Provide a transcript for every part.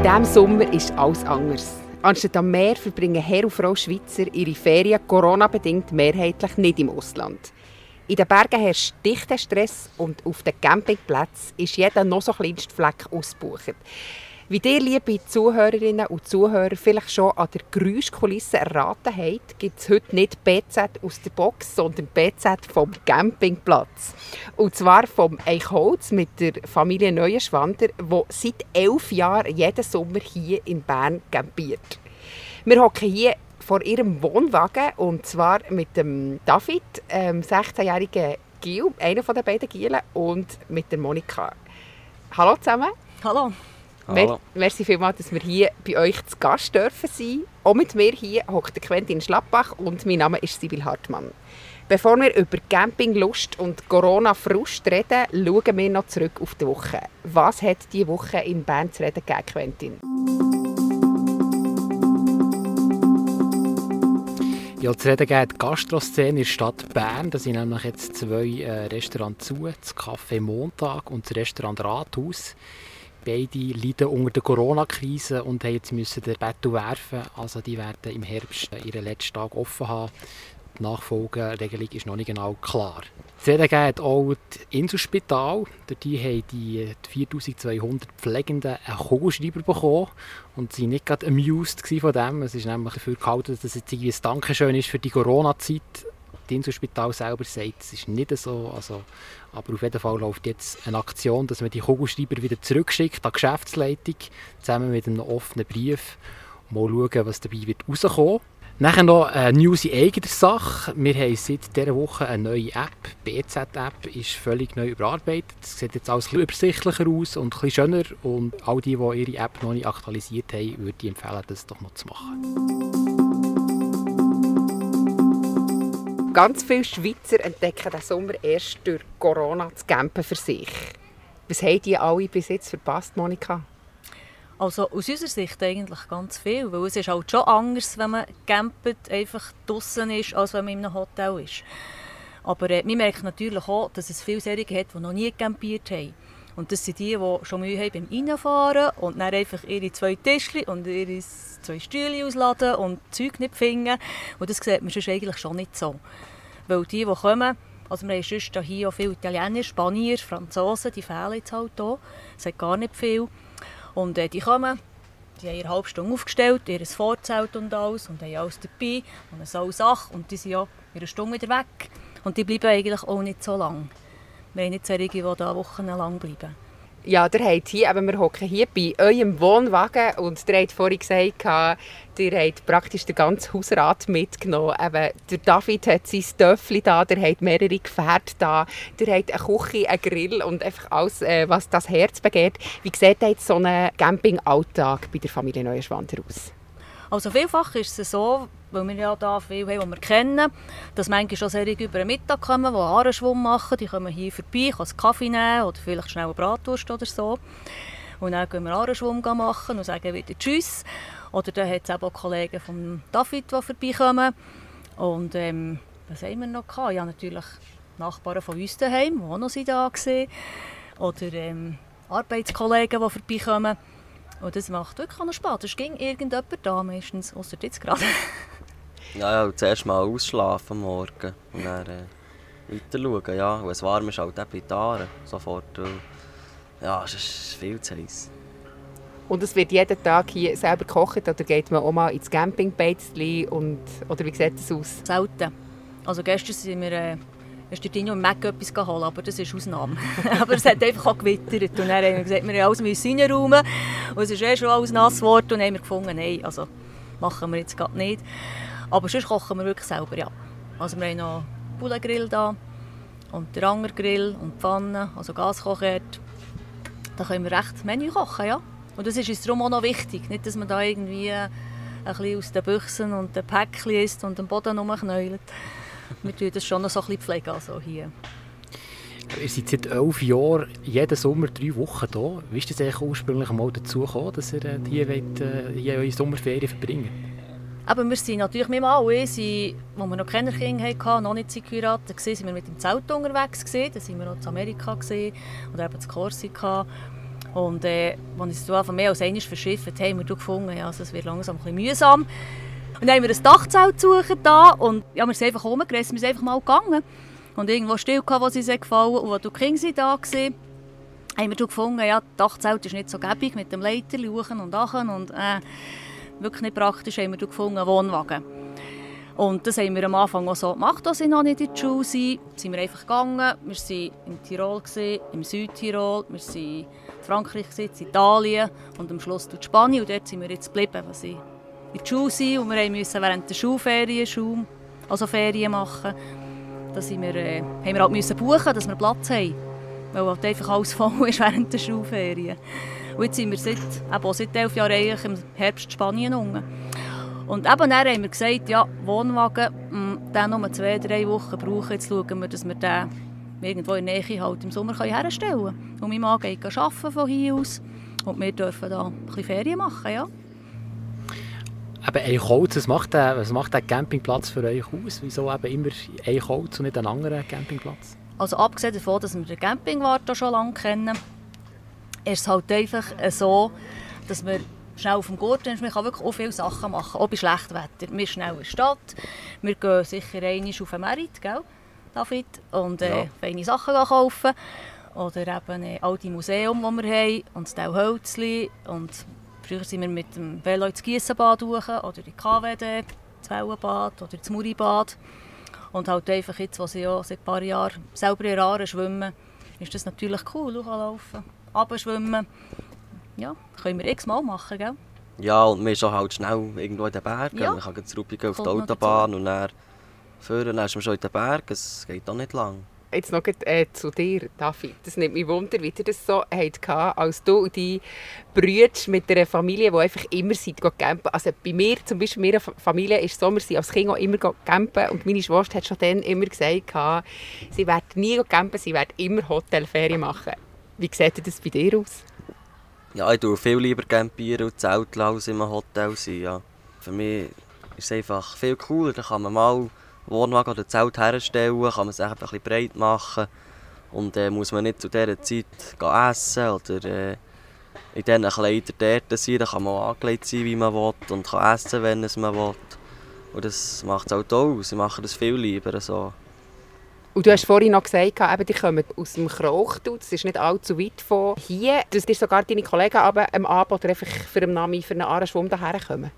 In diesem Sommer ist alles anders. Anstatt am Meer verbringen Herr und Frau Schweizer ihre Ferien Corona-bedingt mehrheitlich nicht im Ausland. In den Bergen herrscht dichter Stress und auf den Campingplätzen ist jeder noch so kleinste Fleck ausgebucht. Wie ihr, liebe Zuhörerinnen und Zuhörer, vielleicht schon an der Geräuschkulisse erraten habt, gibt es heute nicht BZ aus der Box, sondern BZ vom Campingplatz. Und zwar vom Eichholz mit der Familie Neuenschwander, die seit elf Jahren jeden Sommer hier in Bern campiert. Wir hocken hier vor ihrem Wohnwagen und zwar mit dem David, ähm, 16-jährigen Gil, einer den beiden Gielen, und mit der Monika. Hallo zusammen. Hallo. Mer merci vielmals, dass wir hier bei euch zu Gast dürfen sein. Auch mit mir hier hockt Quentin Schlappbach und mein Name ist Sibyl Hartmann. Bevor wir über Campinglust und Corona-Frust reden, schauen wir noch zurück auf die Woche. Was hat diese Woche in Bern zu reden gegeben, Quentin? Ja, zu reden geht die Gastroszene in der Stadt Bern. Da sind nämlich jetzt zwei äh, Restaurants zu, das Café Montag und das Restaurant Rathaus. Beide leiden unter der Corona-Krise und haben jetzt müssen den Bettel werfen. Also die werden im Herbst ihren letzten Tag offen haben. Die Nachfolgeregelung ist noch nicht genau klar. Reden geht auch das Inselspital. Dort haben die 4200 Pflegenden einen Kugelschreiber bekommen und sie nicht gerade amused von dem. Es ist nämlich dafür gehalten, dass es jetzt ein Dankeschön ist für die Corona-Zeit. Das Inselspital selber sagt, es ist nicht so. Also, aber auf jeden Fall läuft jetzt eine Aktion, dass man die Kugelschreiber wieder zurückschickt an die Geschäftsleitung, zusammen mit einem offenen Brief. Mal schauen, was dabei wird rauskommen Nachher noch eine News in eigener Sache. Wir haben seit dieser Woche eine neue App. Die BZ-App ist völlig neu überarbeitet. Es sieht jetzt alles ein übersichtlicher aus und ein schöner. Und all die, die ihre App noch nicht aktualisiert haben, würde ich empfehlen, das doch noch zu machen. Ganz viele Schweizer entdecken diesen Sommer erst durch Corona zu campen für sich. Was haben die alle bis jetzt verpasst, Monika? Also aus unserer Sicht eigentlich ganz viel, weil es ist halt schon anders, wenn man campt, einfach draußen ist, als wenn man in einem Hotel ist. Aber äh, wir merken natürlich auch, dass es viele Serien hat, die noch nie campiert haben. Und das sind die, die schon Mühe haben beim Reinfahren und dann einfach ihre zwei Tischchen und ihre zwei Stühle ausladen und Zeug nicht finden. Und das sieht man sonst eigentlich schon nicht so. Weil die, die kommen, also wir haben sonst hier auch viele Italiener, Spanier, Franzosen, die fehlen jetzt halt hier. Es hat gar nicht viel. Und äh, die kommen, die haben eine halbe Stunde aufgestellt, ihr Vorzelt und alles und haben alles dabei und eine Sache und die sind ja eine Stunde wieder weg. Und die bleiben eigentlich auch nicht so lange. Wir haben nicht solche, die da wochenlang bleiben. Ja, ihr habt hier, eben, wir hocken hier bei eurem Wohnwagen und ihr habt vorhin gesagt, ihr habt praktisch den ganzen Hausrat mitgenommen. Eben, der David hat sein Töffel da, der hat mehrere Gefährte da, der hat eine Küche, einen Grill und einfach alles, äh, was das Herz begehrt. Wie sieht jetzt so ein Campingalltag bei der Familie Neuenschwander aus? Also vielfach ist es so, weil wir ja da viel haben, die wir kennen, dass manchmal schon sehr über den Mittag kommen, die Ahrenschwumm machen, die kommen hier vorbei, können einen Kaffee nehmen oder vielleicht schnell eine Bratwurst oder so. Und dann gehen wir Ahrenschwumm machen und sagen wieder Tschüss. Oder dann hat es auch Kollegen von David, die vorbeikommen. Und ähm, was haben wir noch gehabt? Ja, natürlich Nachbarn von uns daheim, die auch noch da waren. Oder ähm, Arbeitskollegen, die vorbeikommen. Und das macht wirklich noch Spaß. Es ging irgendjemand da meistens, außer jetzt gerade. ja, ja, zuerst mal ausschlafen am Morgen und dann äh, weiter schauen. Ja. Und es warm ist halt auch bei Taren sofort. ja, es ist viel zu heiß. Und es wird jeden Tag hier selber gekocht oder geht man auch mal ins Campingbeizli und oder wie sieht das aus? Selten. Also gestern sind wir äh, ist der Dino im Mac etwas geholt, aber das ist Ausnahme. aber es hat einfach auch gewittert und dann haben wir gesagt, wir alles reinräumen und es ist eh schon alles nass geworden und haben wir gefunden, nein, also machen wir jetzt gerade nicht. Aber sonst kochen wir wirklich selber, ja. Also wir haben noch Bullengrill da und den Angergrill und die Pfanne, also Gaskochherd. Da können wir recht Menü kochen, ja. Und das ist uns darum auch noch wichtig, nicht, dass man da irgendwie ein bisschen aus den Büchsen und den Päckchen isst und den Boden rumknäult wir pflegen das schon noch so ein bisschen pflegen, also hier. Ihr seid seit elf Jahren jeden Sommer drei Wochen hier. Wie ist es eigentlich ursprünglich mal dazu gekommen, dass ihr äh, hier, wollt, äh, hier eure Sommerferien verbringen aber wir sind natürlich mit alle, sind, als wir noch keine Kinder hatten, noch nicht geheiratet waren, sind wir mit dem Zelt unterwegs. Gewesen. Da waren wir auch in Amerika gewesen, oder eben in Korsika. Und äh, als es von mehr als einmal verschifft haben wir gefunden, also es wird langsam ein bisschen mühsam. Und dann haben wir ein Dachzelt gesucht da und ja, wir sind einfach rumgerissen, wir sind einfach mal gegangen. Und irgendwo still gehabt, sie sich gefallen und wo die Kinder da waren, haben wir gefunden, ja, das Dachzelt ist nicht so gäbig mit dem Leiter luchen und achen und äh, wirklich nicht praktisch, haben wir gefunden, Wohnwagen. Und das haben wir am Anfang auch so gemacht, als ich noch nicht in der Schule war. Sind wir einfach gegangen. Wir waren im Tirol, im Südtirol, wir waren in Frankreich, in Italien und am Schluss in Spanien. Und dort sind wir jetzt geblieben, was ich in der Schule sind. Und wir mussten während der Schulferien Schule, also Ferien machen. Da sind wir, äh, haben wir halt müssen buchen, dass wir Platz haben. Weil halt einfach alles voll ist während der Schulferien. Und jetzt sind wir seit, eben seit elf Jahren eigentlich im Herbst Spanien unten. Und eben dann haben wir gesagt, ja, Wohnwagen, mh, den nur zwei, drei Wochen brauchen. Jetzt schauen wir, dass wir den irgendwo in der Nähe halt im Sommer herstellen können. Und mein Mann geht von hier aus. Und wir dürfen da ein bisschen Ferien machen, ja. Eben Eichholz, was macht, der, was macht der Campingplatz für euch aus? Wieso eben immer Eichholz und nicht einen anderen Campingplatz? Also abgesehen davon, dass wir den Campingwart schon lange kennen, ist es halt einfach so, dass wir schnell auf dem Gurten ist. Man kann wirklich auch viele Sachen machen, auch bei schlechtem Wetter. Wir sind schnell in der Stadt, wir gehen sicher einmal auf den Merit, gell, David, und äh, ja. feine Sachen kaufen. Oder eben äh, all die Museum, die wir haben, und das Hölzli. Und früher sind wir mit dem Velo ins Giessenbad durch, oder in KWD, das Wellenbad oder das Muribad. Und halt einfach jetzt, wo sie ja seit ein paar Jahren selber in Aare schwimmen, ist das natürlich cool, laufen, abschwimmen ja, können wir x-mal machen, gell? Ja, und wir sind halt schnell irgendwo in den Bergen. Ja. Man kann zurück auf die Autobahn und dann fahren, dann ist man schon in den Bergen. Es geht auch nicht lang. Jetzt noch äh, zu dir, David. Das nimmt mich wunder, wie ihr das so hattet, als du und deine Brüder mit einer Familie, die einfach immer seid, campen. Also bei mir, zum Beispiel, meine Familie ist so, wir sind als Kind auch immer campen und meine Schwester hat schon dann immer gesagt, sie werden nie campen, sie werden immer Hotelferien machen. Wie sieht das bei dir aus? Ja, ich tue viel lieber campieren und zelteln als in einem Hotel sein. Ja. Für mich ist es einfach viel cooler. Da kann man mal Wohnwagen oder Zelt herstellen, kann man sich ein bisschen breit machen. Und äh, muss man nicht zu dieser Zeit essen oder äh, in diesen Kleidern dort sein. Da kann man auch angelegt sein, wie man will und kann essen, wenn es man will. Und das macht es halt auch aus. Ich mache das viel lieber so. Und du hast vorhin noch gesagt, eben, die kommen aus dem Krauchtu, das ist nicht allzu weit von hier. Dass dir sogar deine Kollegen aber am Abend oder einfach für einen Namen für einen Ahrenschwumm daher kommen?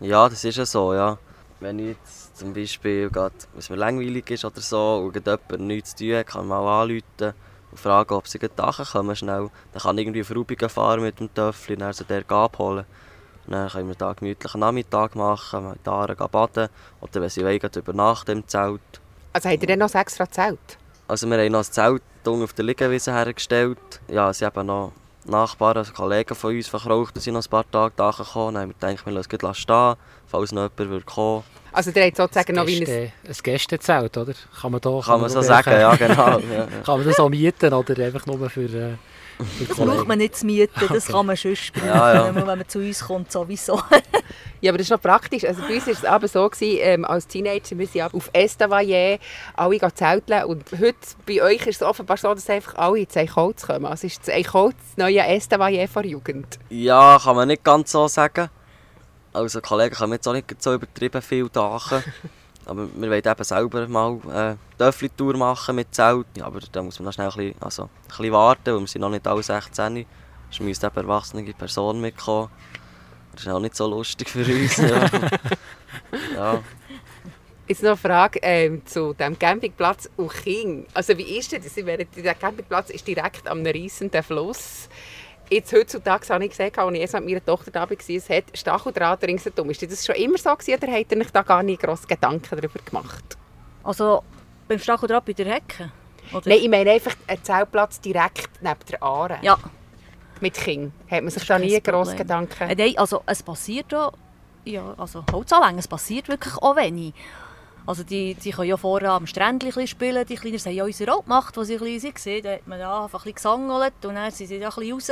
Ja, das ist ja so, ja. Wenn jetzt zum Beispiel grad, es mir langweilig ist oder so und jemand nichts zu tun hat, kann man mal anrufen und fragen, ob sie nachher kommen schnell. Dann kann ich irgendwie auf Rubigen fahren mit dem Töffel und dann so der abholen. Und dann können wir da gemütlichen Nachmittag machen, mit Aaren baden oder wenn sie wollen, übernachten im Zelt. Also habt ihr dann noch ein extra Zelt? Also wir haben noch ein Zelt auf der Liegewiese hergestellt. Ja, sie haben noch Nachbarn, also Kollegen von uns verkraucht, sind noch ein paar Tage da gekommen. Dann haben wir gedacht, wir lassen es stehen, falls noch jemand will kommen Also ihr habt sozusagen noch wie ein... Ein Gästezelt, oder? Kann man, da, kann, kann man so sagen, ja genau. Ja, ja. Kann man das auch mieten oder einfach nur für... Äh, das braucht man nicht zu mieten, das kann man sonst brauchen, ja, ja. wenn man zu uns kommt sowieso. ja, aber das ist noch praktisch. Also bei uns war es aber so, gewesen, ähm, als Teenager, wir sind auf Estavayer alle zelteln und heute bei euch ist es offenbar so, dass einfach alle ins Eichholz kommen. Also ist das Eichholz das neue Estavayer vor Jugend? Ja, kann man nicht ganz so sagen. Also Kollegen können jetzt auch nicht so übertrieben viel dachen. Aber wir wollen eben selber mal eine Töffli-Tour machen mit Zelt. Ja, aber da muss man noch schnell ein bisschen, also ein bisschen warten, weil wir sind noch nicht alle 16. Es müsste eben erwachsene Person mitkommen. Das ist auch nicht so lustig für uns. ja. ja. Jetzt noch eine Frage ähm, zu dem Campingplatz Uching. Also wie ist das? Der Campingplatz ist direkt am riesenden Fluss jetzt heutzutage habe ich gesehen, als ich mit meiner Tochter da war, es hat Stacheldraht ringsherum. Ist das schon immer so gewesen, oder habt ihr euch da gar nicht grosse Gedanken darüber gemacht? Also beim Stacheldraht bei der Hecke? Oder? Nein, ich meine einfach einen Zeltplatz direkt neben der Aare. Ja. Mit Kindern. Hat man sich da nie grosse Gedanken? Äh, nein, also es passiert ja, ja also Holzanlängen, es passiert wirklich auch wenig. Also die, die können ja vorher am Strändchen spielen, die Kleinen haben ja unsere auch gemacht, als sie klein waren. Da hat man ja einfach ein gesangelt und dann sind sie ja ein raus.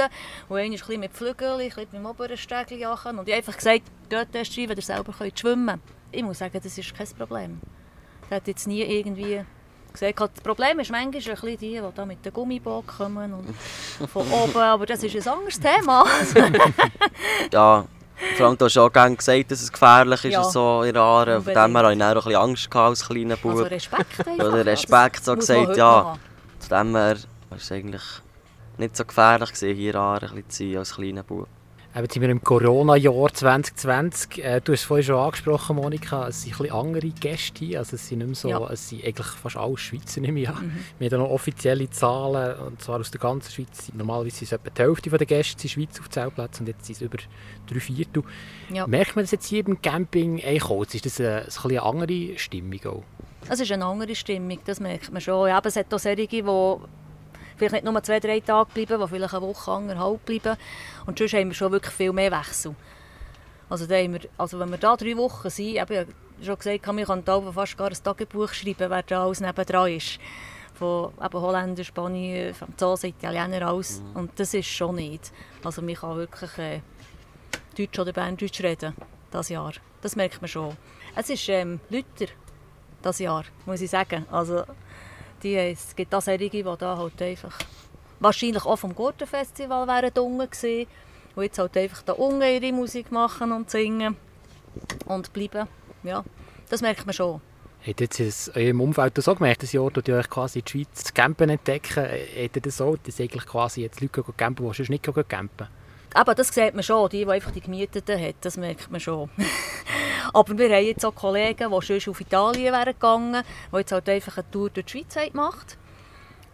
Und einer ist ein mit Flügeln, ein mit dem oberen Stegli Und ich habe einfach gesagt, dort hast du wenn ihr selber könnt schwimmen Ich muss sagen, das ist kein Problem. Da hat jetzt nie irgendwie gesagt habe. Das Problem ist manchmal ein bisschen die, die da mit dem Gummiboot kommen und von oben, aber das ist ein anderes Thema. ja, vor allem, du hast ja auch gerne gesagt, dass es gefährlich ist, Ja. so in Aare. Von dem her hatte ich auch ein bisschen Angst als kleiner Bub. Also Respekt einfach. Oder Respekt, so gesagt, ja. Von dem her war es eigentlich nicht so gefährlich, gewesen, hier in Aare zu sein als kleiner Bub. Eben sind wir im Corona-Jahr 2020. Äh, du hast es vorhin schon angesprochen, Monika, es sind ein bisschen andere Gäste hier. Also es sind nicht so, Ja. es sind eigentlich fast alle Schweizer nicht mehr. Wir haben noch offizielle Zahlen, und zwar aus der ganzen Schweiz. Normalerweise sind es etwa die Hälfte der Gäste in der Schweiz auf Zeltplätzen und jetzt sind es über drei Viertel. Ja. Merkt man das jetzt hier beim Camping Eichholz? Ist das eine, ein bisschen eine andere Stimmung auch? Es ist eine andere Stimmung, das merkt man schon. Ja, aber es hat auch solche, die vielleicht nicht nur zwei, drei Tage bleiben, die vielleicht eine Woche, anderthalb bleiben. Und sonst haben wir schon wirklich viel mehr Wechsel. Also, da haben wir, also wenn wir da drei Wochen sind, ich habe schon gesagt, wir können da fast gar ein Tagebuch schreiben, wer da alles nebendran ist. Von eben Holländer, Spanier, Franzosen, Italiener, alles. Und das ist schon nicht. Also man kann wirklich äh, Deutsch oder Berndeutsch reden, das Jahr. Das merkt man schon. Es ist ähm, lauter, das Jahr, muss ich sagen. Also, die, es gibt auch solche, die da halt einfach... Wahrscheinlich auch vom Gurtenfestival wären unten gewesen, die jetzt halt einfach da unten ihre Musik machen und singen und bleiben. Ja, das merkt man schon. Habt ihr in eurem Umfeld das auch gemerkt, das Jahr, dass ihr euch quasi in die Schweiz das Campen entdecken? Habt ihr das auch, dass eigentlich quasi jetzt Leute gehen campen, die sonst nicht gehen campen? Aber das sieht man schon, die, die einfach die Gemieteten hat, das merkt man schon. Aber wir haben jetzt auch Kollegen, die schon auf Italien wären gegangen, die jetzt halt einfach eine Tour durch die Schweiz gemacht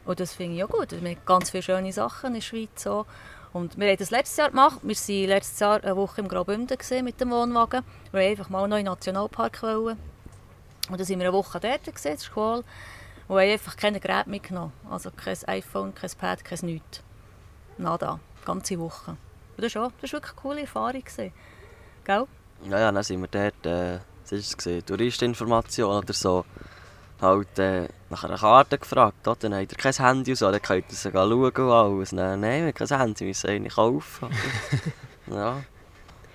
Und das finde ich auch gut. Wir haben ganz viele schöne Sachen in der Schweiz. So. Und wir haben das letztes Jahr gemacht. Wir waren letztes Jahr eine Woche im Graubünden mit dem Wohnwagen. Wir wollten einfach mal noch in den Nationalpark. Wollen. Und dann sind wir eine Woche dort in der Schule. Und haben einfach keine Geräte mitgenommen. Also kein iPhone, kein Pad, kein nichts. Nada. Ganze Woche. Das war auch- das war wirklich eine coole Erfahrung. Gell? Ja, ja, dann sind wir dort, äh, was ist es gewesen, Touristinformation oder so, halt äh, nach einer Karte gefragt. Oder? Dann habt ihr kein Handy und so, dann könnt ihr sie schauen und alles. Dann, nein, wir haben kein Handy, wir müssen eine kaufen. ja.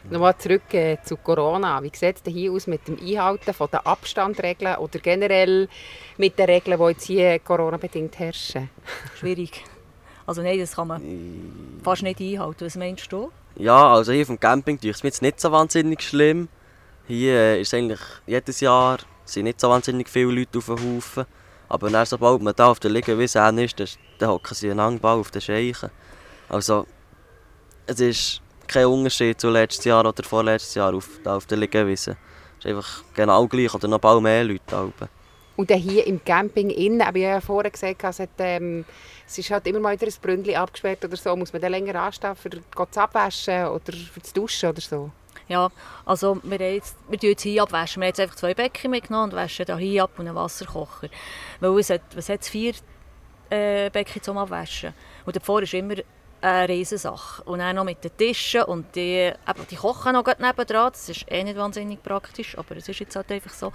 Nochmal zurück äh, zu Corona. Wie sieht es denn hier aus mit dem Einhalten von der Abstandregeln oder generell mit den Regeln, die jetzt hier Corona-bedingt herrschen? Schwierig. Also nein, das kann man fast nicht einhalten. Was meinst du? ja, also hier auf dem Camping tue ich es mir jetzt nicht so wahnsinnig schlimm. Hier äh, ist eigentlich jedes Jahr sind nicht so wahnsinnig viele Leute auf dem Haufen. Aber dann, sobald man da auf der Liegewiese ist, dann- hocken sie einen Angbau auf den Scheichen. Also, es ist kein Unterschied zu letztes Jahr oder vorletztes Jahr auf, da auf der Liegewiese. Es ist einfach genau gleich oder noch bald mehr Leute. da oben. Und dann hier im Camping innen, aber ich habe ja vorher gesagt, es, hat, ähm, es ist halt immer mal wieder ein Brünnchen abgesperrt oder so. Muss man dann länger anstehen, für das Abwaschen oder für das Duschen oder so? Ja, also wir, jetzt, wir tun jetzt hier abwaschen. Wir haben jetzt einfach zwei Becken mitgenommen und waschen hier ab und einen Wasserkocher. Weil es hat, was hat es, vier äh, Becken zum Abwaschen. Und davor ist immer eine Riesensache. Und dann noch mit den Tischen und die, eben, die kochen noch nebendran. Das ist eh nicht wahnsinnig praktisch, aber es ist jetzt halt einfach so.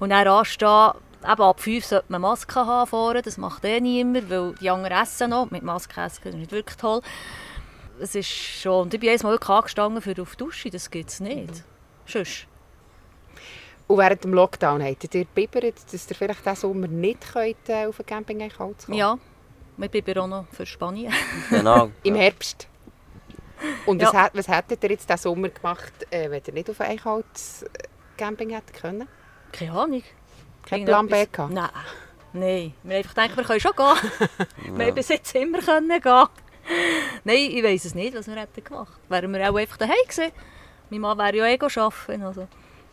Und dann anstehen, eben ab 5 sollte man Maske haben vorne. Das macht eh niemand, weil die anderen essen noch. Mit Maske essen das ist nicht wirklich toll. Es ist schon, und ich bin jedes Mal wirklich angestanden für auf die Dusche, das gibt es nicht. Sonst. Und während dem Lockdown hättet ihr bibbert, dass ihr vielleicht diesen Sommer nicht könnt, äh, auf ein Camping kommen Ja, wir bleiben auch noch für Spanien. Genau. Im ja. Herbst. Und was, Ja. hat, was hättet ihr jetzt diesen Sommer gemacht, äh, wenn ihr nicht auf ein Eichholz äh, Camping hättet können? Keine Ahnung. Kein Plan B gehabt? Nein. Nein. Wir haben einfach gedacht, wir können schon gehen. wir haben bis jetzt immer können gehen. Nein, ich weiß es nicht, was wir hätten gemacht. Wären wir auch einfach daheim gewesen. Mein Mann wäre ja eh arbeiten. Also,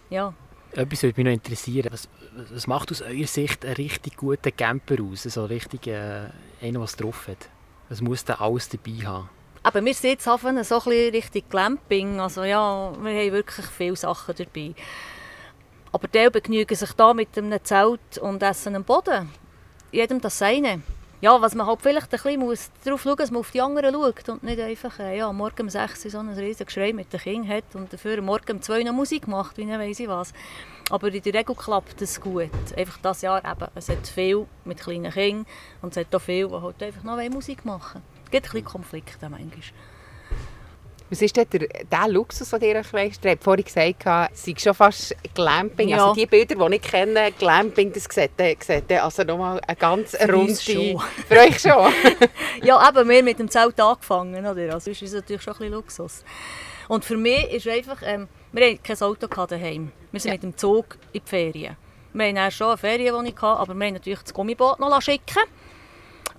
ja. Etwas würde mich noch interessieren. Was, was macht aus eurer Sicht einen richtig guten Camper aus? So richtig äh, einer, der es drauf hat? Was muss der alles dabei haben? Aber wir sind jetzt so ein bisschen Richtung Glamping. Also ja, wir haben wirklich viele Sachen dabei. Aber die begnügen sich da mit einem Zelt und essen am Boden. Jedem das seine. Ja, was man halt vielleicht ein bisschen muss darauf schauen dass man auf die anderen schaut und nicht einfach äh, ja, morgen um 6 Uhr so einen riesigen Geschrei mit den Kindern hat und dafür morgen um 2 Uhr noch Musik macht, wie weiss ich was. Aber in der Regel klappt das gut. Einfach das Jahr eben, es hat viel mit kleinen Kindern und es hat auch viel, die halt einfach noch Musik machen. Es gibt ein bisschen Konflikte manchmal. Was ist denn der, der Luxus, den ihr euch leistet? Ihr habt vorhin gesagt, es sei schon fast Glamping. Ja. Also die Bilder, die ich kenne, Glamping, das sieht, sieht also nochmal eine ganz Für runde... schon. Für euch schon? Ja, eben, wir mit dem Zelt angefangen, oder? Also ist es natürlich schon ein bisschen Luxus. Und für mich ist einfach, ähm, wir hatten kein Auto daheim. Wir sind Ja. mit dem Zug in die Ferien. Wir hatten schon eine Ferienwohnung, aber wir haben natürlich das Gummiboot noch schicken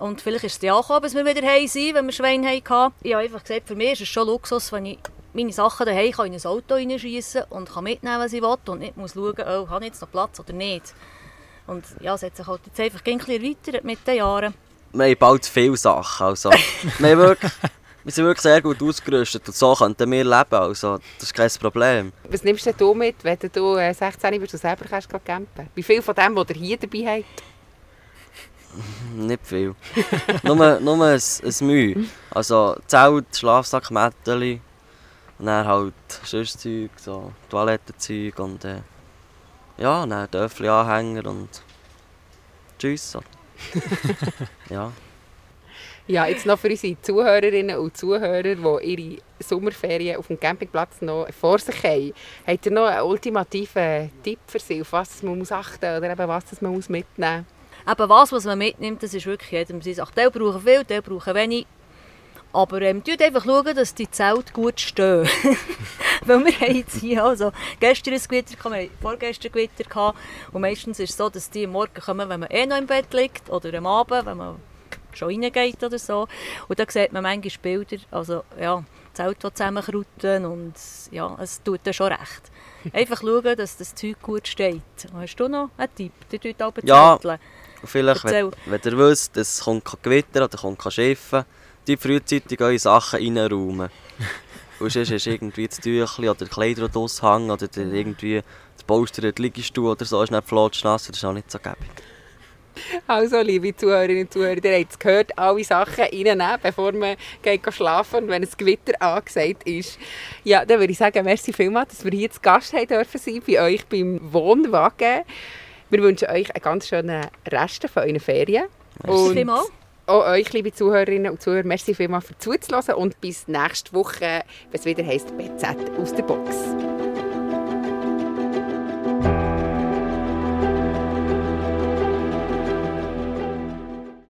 Und vielleicht ist es ja auch gekommen, bis wir wieder heim sind, wenn wir Schweine hatten. Ich habe einfach gesagt, für mich ist es schon Luxus, wenn ich meine Sachen daheim kann in ein Auto reinschiessen und kann mitnehmen, was ich will und nicht muss schauen, oh, habe ich jetzt noch Platz oder nicht. Und ja, es hat sich halt jetzt einfach ein bisschen erweitert mit den Jahren. Wir haben bald viele Sachen. Also, wir, wirklich, wir sind wirklich sehr gut ausgerüstet und so könnten wir leben. Also, das ist kein Problem. Was nimmst denn du mit, wenn du äh, 16 bist und selber kannst campen? Wie viel von dem, was ihr hier dabei habt? Nicht viel. nur nur ein, ein Mühe. Also Zelt, Schlafsack, Mätteli und dann halt sonst Zeug, so Toilettenzeug und äh, ja, dann Töffel Anhänger und tschüss. so. ja. Ja, jetzt noch für unsere Zuhörerinnen und Zuhörer, die ihre Sommerferien auf dem Campingplatz noch vor sich haben. Habt ihr noch einen ultimativen Tipp für sie, auf was man muss achten oder eben was das man muss mitnehmen Eben was, was man mitnimmt, das ist wirklich jedem seine Sache. Die brauchen viel, die brauchen wenig. Aber ähm, schaut einfach, schauen, dass die Zelte gut stehen. Weil wir haben jetzt hier also gestern ein Gewitter, gehabt, wir vorgestern Gewitter. Gehabt. Und meistens ist es so, dass die am Morgen kommen, wenn man eh noch im Bett liegt. Oder am Abend, wenn man schon reingeht oder so. Und da sieht man manchmal Bilder, also ja, Zelte, die zusammenkrauten und ja, es tut dann schon recht. Einfach schauen, dass das Zeug gut steht. Hast du noch einen Tipp? Die tut aber Ja. zetteln. Vielleicht, wenn, Erzähl. wenn ihr wisst, es kommt kein Gewitter oder kommt kein Schiffen, die frühzeitig eure Sachen reinräumen. Und sonst ist irgendwie das Tüchli oder die Kleider die aushängen oder der irgendwie das Polster in den Liegestuhl oder so ist nicht flotschnass, das ist auch nicht so gäbig. Also, liebe Zuhörerinnen und Zuhörer, ihr habt es gehört, alle Sachen reinnehmen, bevor man geht schlafen und wenn ein Gewitter angesagt ist. Ja, dann würde ich sagen, merci vielmals, dass wir hier zu Gast haben dürfen sein, bei euch beim Wohnwagen. Wir wünschen euch einen ganz schönen Rest von euren Ferien. Merci vielmals. auch euch, liebe Zuhörerinnen und Zuhörer, merci vielmals für zuzuhören und bis nächste Woche, wenn es wieder heisst BZ aus der Box.